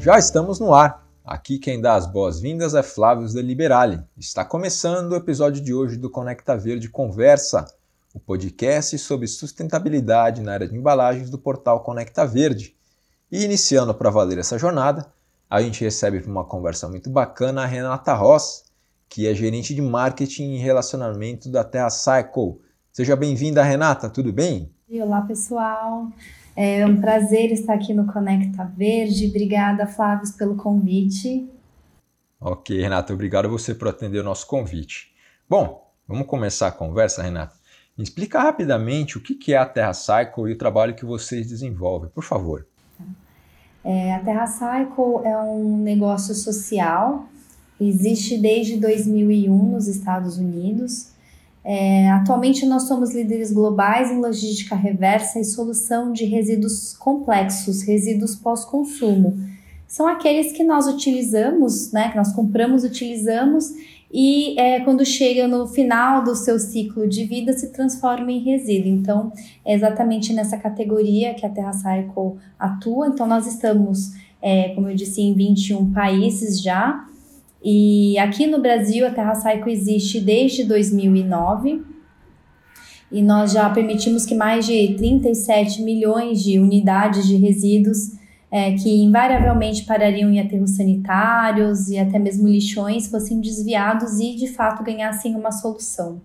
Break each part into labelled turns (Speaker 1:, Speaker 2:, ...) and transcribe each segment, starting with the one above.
Speaker 1: Já estamos no ar. Aqui quem dá as boas-vindas é Flávio Deliberali. Está começando o episódio de hoje do Conecta Verde Conversa, o podcast sobre sustentabilidade na área de embalagens do portal Conecta Verde. E iniciando para valer essa jornada, a gente recebe para uma conversa muito bacana a Renata Ross, que é gerente de marketing e relacionamento da Terra Cycle. Seja bem-vinda, Renata, tudo bem?
Speaker 2: Olá, pessoal. É um prazer estar aqui no Conecta Verde. Obrigada, Flávio, pelo convite.
Speaker 1: Ok, Renata, obrigado a você por atender o nosso convite. Bom, vamos começar a conversa, Renata. Explica rapidamente o que é a Terra Cycle e o trabalho que vocês desenvolvem, por favor.
Speaker 2: É, a Terra Cycle é um negócio social, existe desde 2001 nos Estados Unidos é, atualmente, nós somos líderes globais em logística reversa e solução de resíduos complexos, resíduos pós-consumo. São aqueles que nós utilizamos, né, que nós compramos, utilizamos e é, quando chega no final do seu ciclo de vida se transforma em resíduo. Então, é exatamente nessa categoria que a Terra Cycle atua. Então, nós estamos, é, como eu disse, em 21 países já. E aqui no Brasil, a Terra Cycle existe desde 2009 e nós já permitimos que mais de 37 milhões de unidades de resíduos é, que invariavelmente parariam em aterros sanitários e até mesmo lixões fossem desviados e de fato ganhassem uma solução.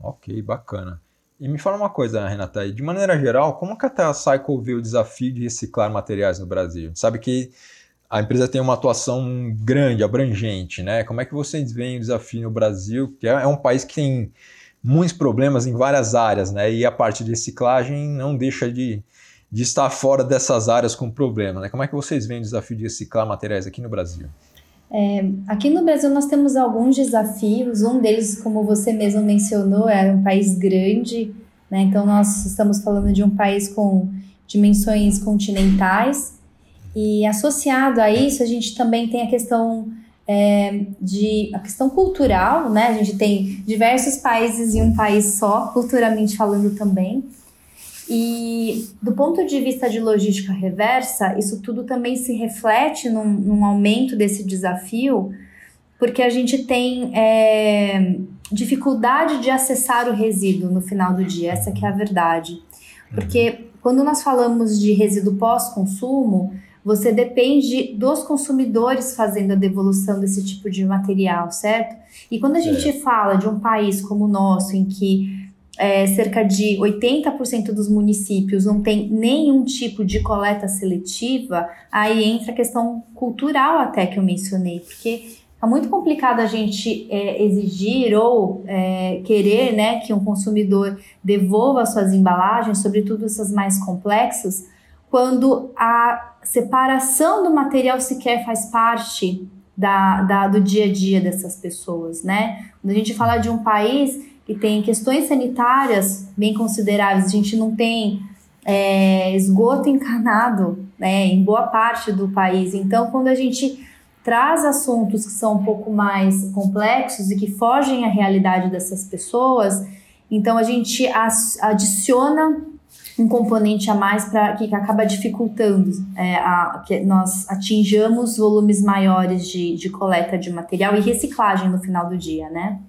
Speaker 1: Ok, bacana. E me fala uma coisa, Renata, de maneira geral, como que a Cycle vê o desafio de reciclar materiais no Brasil? Sabe que a empresa tem uma atuação grande, abrangente, né? Como é que vocês veem o desafio no Brasil, que é, é um país que tem muitos problemas em várias áreas, né? E a parte de reciclagem não deixa de, de estar fora dessas áreas com problema, né? Como é que vocês veem o desafio de reciclar materiais aqui no Brasil?
Speaker 2: É, aqui no Brasil nós temos alguns desafios, um deles, como você mesmo mencionou, é um país grande, né? Então nós estamos falando de um país com dimensões continentais, e associado a isso, a gente também tem a questão é, de a questão cultural, né? A gente tem diversos países em um país só, culturalmente falando também. E do ponto de vista de logística reversa, isso tudo também se reflete num, num aumento desse desafio, porque a gente tem é, dificuldade de acessar o resíduo no final do dia, essa que é a verdade. Porque quando nós falamos de resíduo pós-consumo, você depende dos consumidores fazendo a devolução desse tipo de material, certo? E quando a gente fala de um país como o nosso, em que é, cerca de 80% dos municípios não tem nenhum tipo de coleta seletiva, aí entra a questão cultural até que eu mencionei, porque é muito complicado a gente é, exigir ou é, querer né, que um consumidor devolva suas embalagens, sobretudo essas mais complexas, quando a separação do material sequer faz parte da, da, do dia a dia dessas pessoas, né? Quando a gente fala de um país que tem questões sanitárias bem consideráveis, a gente não tem é, esgoto encanado né, em boa parte do país. Então, quando a gente traz assuntos que são um pouco mais complexos e que fogem à realidade dessas pessoas, então a gente adiciona um componente a mais para que, que, acaba dificultando é, a, que nós atinjamos volumes maiores de, de coleta de material e reciclagem no final do dia, né?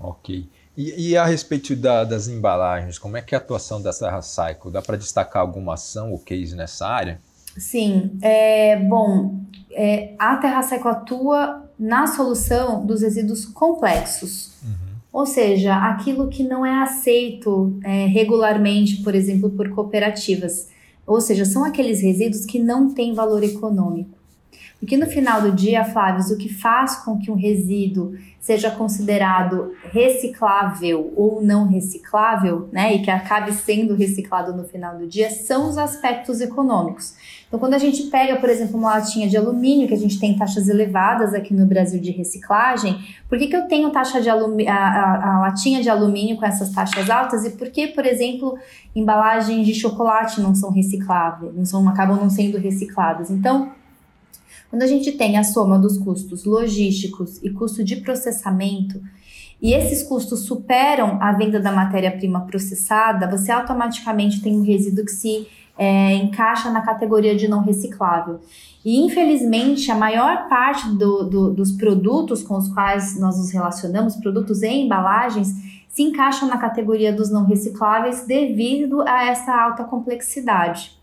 Speaker 1: Ok. E, e a respeito da, das embalagens, como é que é a atuação da Terra Cycle? Dá para destacar alguma ação ou case nessa área?
Speaker 2: Sim, é, bom, é, a Terra Cycle atua na solução dos resíduos complexos. Uhum. Ou seja, aquilo que não é aceito é, regularmente, por exemplo, por cooperativas. Ou seja, são aqueles resíduos que não têm valor econômico. Porque no final do dia, Flávio, o que faz com que um resíduo seja considerado reciclável ou não reciclável, né, e que acabe sendo reciclado no final do dia, são os aspectos econômicos. Então, quando a gente pega, por exemplo, uma latinha de alumínio, que a gente tem taxas elevadas aqui no Brasil de reciclagem, por que, que eu tenho taxa de alumínio, a, a, a latinha de alumínio com essas taxas altas e por que, por exemplo, embalagens de chocolate não são recicláveis, não são, acabam não sendo recicladas? Então, quando a gente tem a soma dos custos logísticos e custo de processamento, e esses custos superam a venda da matéria-prima processada, você automaticamente tem um resíduo que se é, encaixa na categoria de não reciclável. E infelizmente, a maior parte do, do, dos produtos com os quais nós nos relacionamos, produtos e embalagens, se encaixam na categoria dos não recicláveis devido a essa alta complexidade.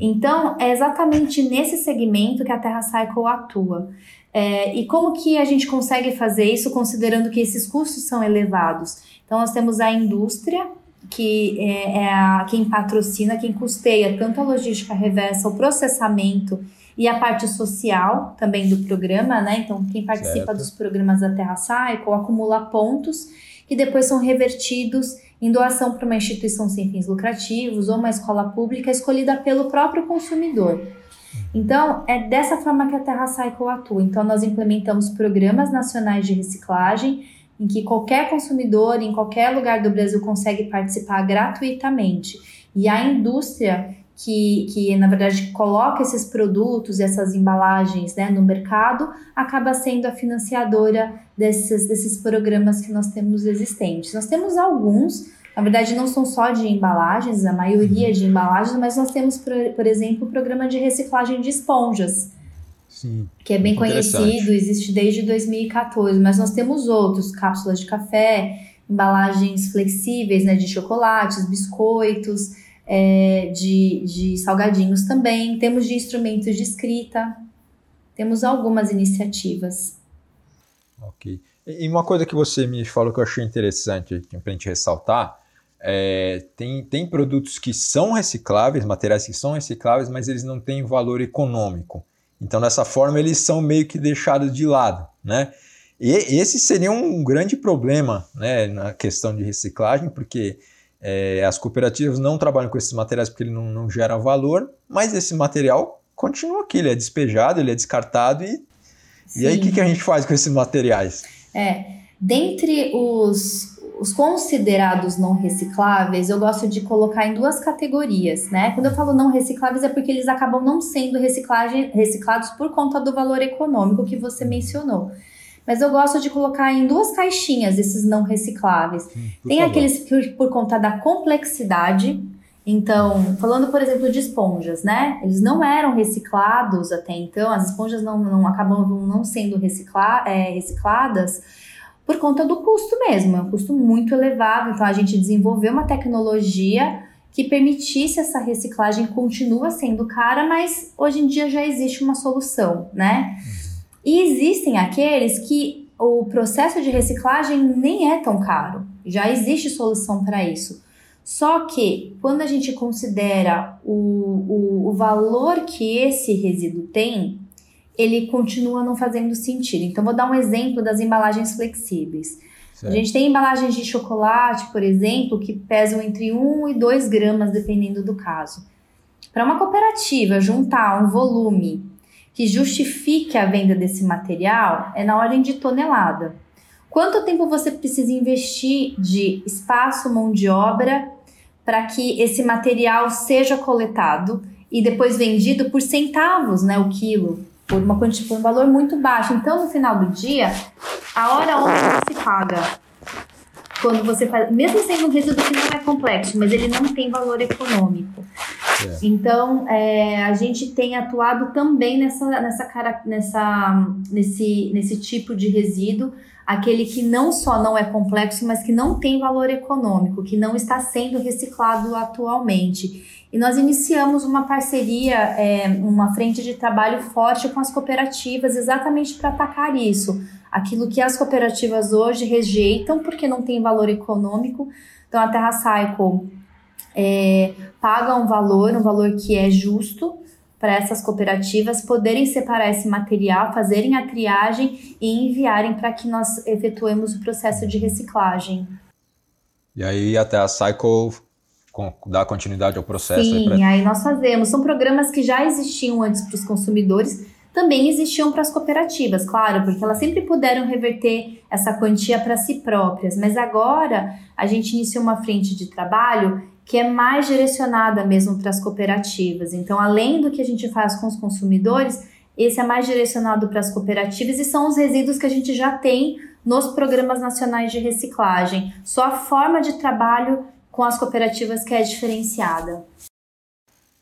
Speaker 2: Então, é exatamente nesse segmento que a Terra Cycle atua. É, e como que a gente consegue fazer isso considerando que esses custos são elevados? Então, nós temos a indústria, que é, é a, quem patrocina, quem custeia tanto a logística reversa, o processamento e a parte social também do programa, né? Então, quem participa certo. dos programas da Terra Cycle acumula pontos que depois são revertidos em doação para uma instituição sem fins lucrativos ou uma escola pública escolhida pelo próprio consumidor. Então, é dessa forma que a Terra Cycle atua. Então, nós implementamos programas nacionais de reciclagem em que qualquer consumidor em qualquer lugar do Brasil consegue participar gratuitamente. E a indústria que, que na verdade coloca esses produtos, essas embalagens né, no mercado, acaba sendo a financiadora desses, desses programas que nós temos existentes. Nós temos alguns, na verdade não são só de embalagens, a maioria de embalagens, mas nós temos, por, por exemplo, o programa de reciclagem de esponjas. Sim, que é bem conhecido, existe desde 2014, mas nós temos outros, cápsulas de café, embalagens flexíveis né, de chocolates, biscoitos, é, de, de salgadinhos também, temos de instrumentos de escrita, temos algumas iniciativas.
Speaker 1: Ok. E uma coisa que você me falou que eu achei interessante para a gente ressaltar, é, tem, tem produtos que são recicláveis, materiais que são recicláveis, mas eles não têm valor econômico. Então, dessa forma, eles são meio que deixados de lado, né? E esse seria um grande problema né, na questão de reciclagem, porque é, as cooperativas não trabalham com esses materiais porque ele não, não gera valor, mas esse material continua aqui, ele é despejado, ele é descartado e, e aí o que, que a gente faz com esses materiais?
Speaker 2: É, dentre os, os considerados não recicláveis, eu gosto de colocar em duas categorias, né? Quando eu falo não recicláveis é porque eles acabam não sendo reciclados por conta do valor econômico que você mencionou. Mas eu gosto de colocar em duas caixinhas esses não recicláveis. Hum, Tem favor. aqueles que, por conta da complexidade, então, falando, por exemplo, de esponjas, né? Eles não eram reciclados até então, as esponjas não, não acabam não sendo recicla, é, recicladas por conta do custo mesmo, é um custo muito elevado. Então, a gente desenvolveu uma tecnologia que permitisse essa reciclagem, continua sendo cara, mas hoje em dia já existe uma solução, né? E existem aqueles que o processo de reciclagem nem é tão caro, já existe solução para isso. Só que quando a gente considera o, o, o, valor que esse resíduo tem, ele continua não fazendo sentido. Então, vou dar um exemplo das embalagens flexíveis. Certo. A gente tem embalagens de chocolate, por exemplo, que pesam entre 1 e 2 gramas, dependendo do caso. Para uma cooperativa juntar um volume que justifique a venda desse material é na ordem de tonelada. Quanto tempo você precisa investir de espaço, mão de obra, para que esse material seja coletado e depois vendido por centavos, né, o quilo, por, uma, por um valor muito baixo. Então, no final do dia, a hora onde se paga quando você faz, mesmo sendo um resíduo que não é complexo, mas ele não tem valor econômico. É. Então, é, a gente tem atuado também nessa, nessa cara, nessa, nesse, nesse tipo de resíduo, aquele que não só não é complexo, mas que não tem valor econômico, que não está sendo reciclado atualmente. E nós iniciamos uma parceria, é, uma frente de trabalho forte com as cooperativas, exatamente para atacar isso aquilo que as cooperativas hoje rejeitam porque não tem valor econômico. Então a Terra Cycle é, paga um valor, um valor que é justo, para essas cooperativas poderem separar esse material, fazerem a triagem e enviarem para que nós efetuemos o processo de reciclagem.
Speaker 1: E aí até a Cycle dá continuidade ao processo?
Speaker 2: Sim, aí, pra... aí nós fazemos. São programas que já existiam antes para os consumidores, também existiam para as cooperativas, claro, porque elas sempre puderam reverter essa quantia para si próprias, mas agora a gente iniciou uma frente de trabalho que é mais direcionada mesmo para as cooperativas. Então, além do que a gente faz com os consumidores, esse é mais direcionado para as cooperativas e são os resíduos que a gente já tem nos programas nacionais de reciclagem. Só a forma de trabalho com as cooperativas que é diferenciada.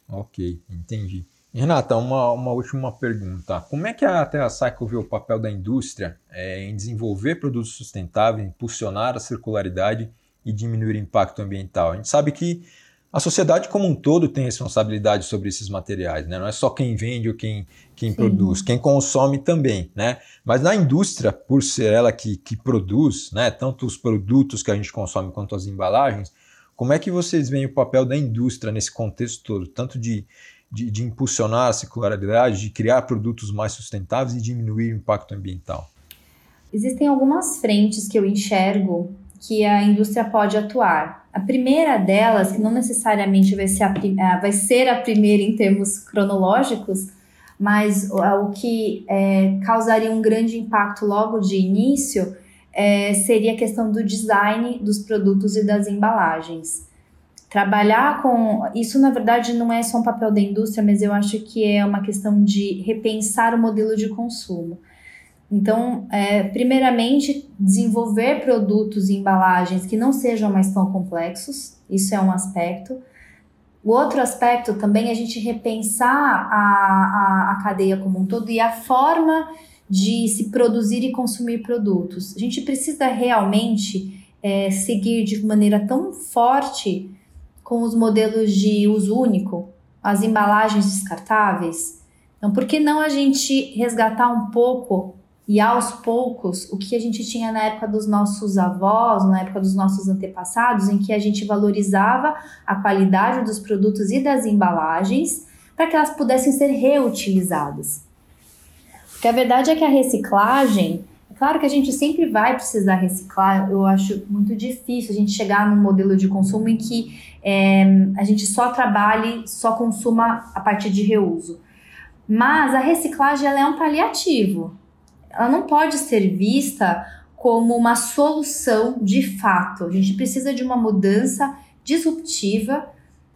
Speaker 1: Ok, entendi. Renata, uma, uma última pergunta. Como é que a TerraCycle vê o papel da indústria é, em desenvolver produtos sustentáveis, impulsionar a circularidade e diminuir o impacto ambiental? A gente sabe que a sociedade como um todo tem responsabilidade sobre esses materiais, né? não é só quem vende ou quem, quem produz, quem consome também. Né? Mas na indústria, por ser ela que, que produz, né, tanto os produtos que a gente consome quanto as embalagens, como é que vocês veem o papel da indústria nesse contexto todo, tanto de de, de impulsionar a circularidade, de criar produtos mais sustentáveis e diminuir o impacto ambiental?
Speaker 2: Existem algumas frentes que eu enxergo que a indústria pode atuar. A primeira delas, que não necessariamente vai ser a, eh, vai ser a primeira em termos cronológicos, mas o que é, causaria um grande impacto logo de início é, seria a questão do design dos produtos e das embalagens. Trabalhar com. Isso, na verdade, não é só um papel da indústria, mas eu acho que é uma questão de repensar o modelo de consumo. Então, é, primeiramente, desenvolver produtos e embalagens que não sejam mais tão complexos, isso é um aspecto. O outro aspecto também é a gente repensar a, a, a cadeia como um todo e a forma de se produzir e consumir produtos. A gente precisa realmente é, seguir de maneira tão forte com os modelos de uso único, as embalagens descartáveis. Então, por que não a gente resgatar um pouco e aos poucos o que a gente tinha na época dos nossos avós, na época dos nossos antepassados, em que a gente valorizava a qualidade dos produtos e das embalagens para que elas pudessem ser reutilizadas. Porque a verdade é que a reciclagem Claro que a gente sempre vai precisar reciclar, eu acho muito difícil a gente chegar num modelo de consumo em que é, a gente só trabalhe, só consuma a partir de reuso. Mas a reciclagem ela é um paliativo. Ela não pode ser vista como uma solução de fato. A gente precisa de uma mudança disruptiva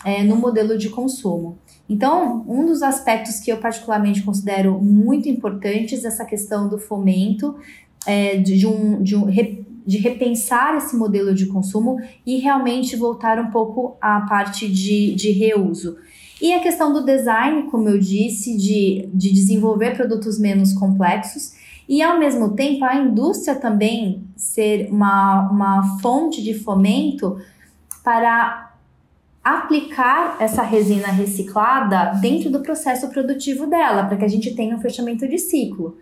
Speaker 2: é, no modelo de consumo. Então, um dos aspectos que eu particularmente considero muito importantes é essa questão do fomento é, de, um, de, um, de repensar esse modelo de consumo e realmente voltar um pouco à parte de, de reuso. E a questão do design, como eu disse, de, de desenvolver produtos menos complexos e, ao mesmo tempo, a indústria também ser uma, uma fonte de fomento para aplicar essa resina reciclada dentro do processo produtivo dela, para que a gente tenha um fechamento de ciclo.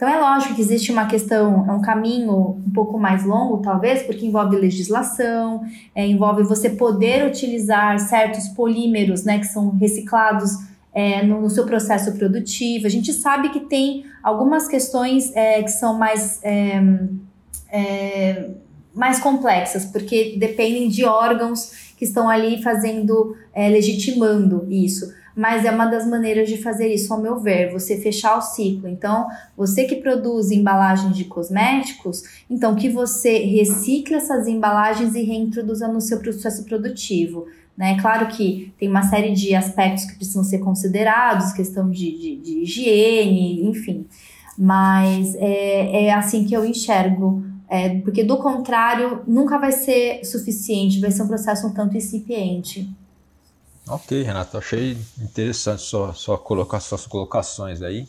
Speaker 2: Então é lógico que existe uma questão, é um caminho um pouco mais longo, talvez, porque envolve legislação, é, envolve você poder utilizar certos polímeros, né, que são reciclados é, no, no, seu processo produtivo. A gente sabe que tem algumas questões é, que são mais é, é, mais complexas, porque dependem de órgãos que estão ali fazendo, é, legitimando isso mas é uma das maneiras de fazer isso, ao meu ver, você fechar o ciclo. Então, você que produz embalagens de cosméticos, então que você recicle essas embalagens e reintroduza no seu processo produtivo. Né? Claro que tem uma série de aspectos que precisam ser considerados, questão de, de, de higiene, enfim. Mas é, é assim que eu enxergo é, porque do contrário, nunca vai ser suficiente, vai ser um processo um tanto incipiente.
Speaker 1: Ok, Renato, achei interessante sua, sua colocar, suas colocações aí.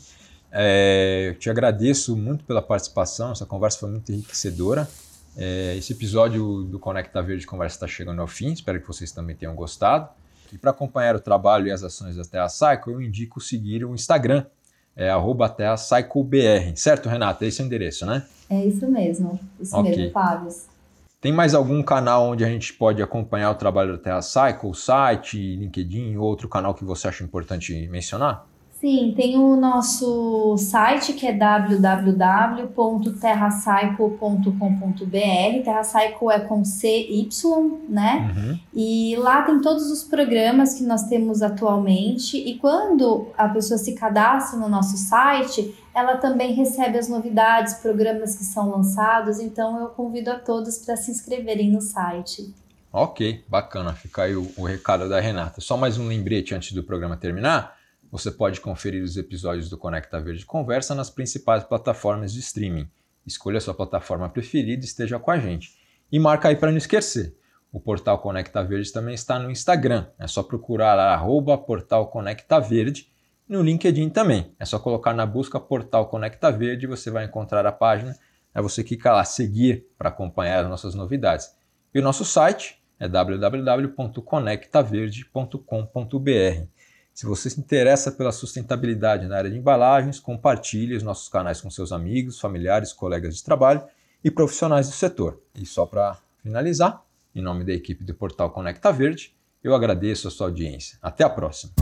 Speaker 1: É, eu te agradeço muito pela participação, essa conversa foi muito enriquecedora. É, esse episódio do Conecta Verde Conversa está chegando ao fim, espero que vocês também tenham gostado. E para acompanhar o trabalho e as ações da Terra Cycle, eu indico seguir o Instagram, é TerraCycleBR, certo, Renata? Esse é o endereço, né?
Speaker 2: É isso mesmo, isso okay. mesmo, Fábio.
Speaker 1: Tem mais algum canal onde a gente pode acompanhar o trabalho da Terra Cycle, site, LinkedIn ou outro canal que você acha importante mencionar?
Speaker 2: Sim, tem o nosso site que é www.terracycle.com.br. Terracycle é com CY, né? Uhum. E lá tem todos os programas que nós temos atualmente. E quando a pessoa se cadastra no nosso site, ela também recebe as novidades, programas que são lançados. Então eu convido a todos para se inscreverem no site.
Speaker 1: Ok, bacana. Fica aí o, o recado da Renata. Só mais um lembrete antes do programa terminar. Você pode conferir os episódios do Conecta Verde Conversa nas principais plataformas de streaming. Escolha a sua plataforma preferida e esteja com a gente. E marca aí para não esquecer. O Portal Conecta Verde também está no Instagram. É só procurar arroba Portal Conecta Verde. No LinkedIn também. É só colocar na busca Portal Conecta Verde e você vai encontrar a página. É você clicar lá, seguir para acompanhar as nossas novidades. E o nosso site é www.conectaverde.com.br. Se você se interessa pela sustentabilidade na área de embalagens, compartilhe os nossos canais com seus amigos, familiares, colegas de trabalho e profissionais do setor. E só para finalizar, em nome da equipe do portal Conecta Verde, eu agradeço a sua audiência. Até a próxima!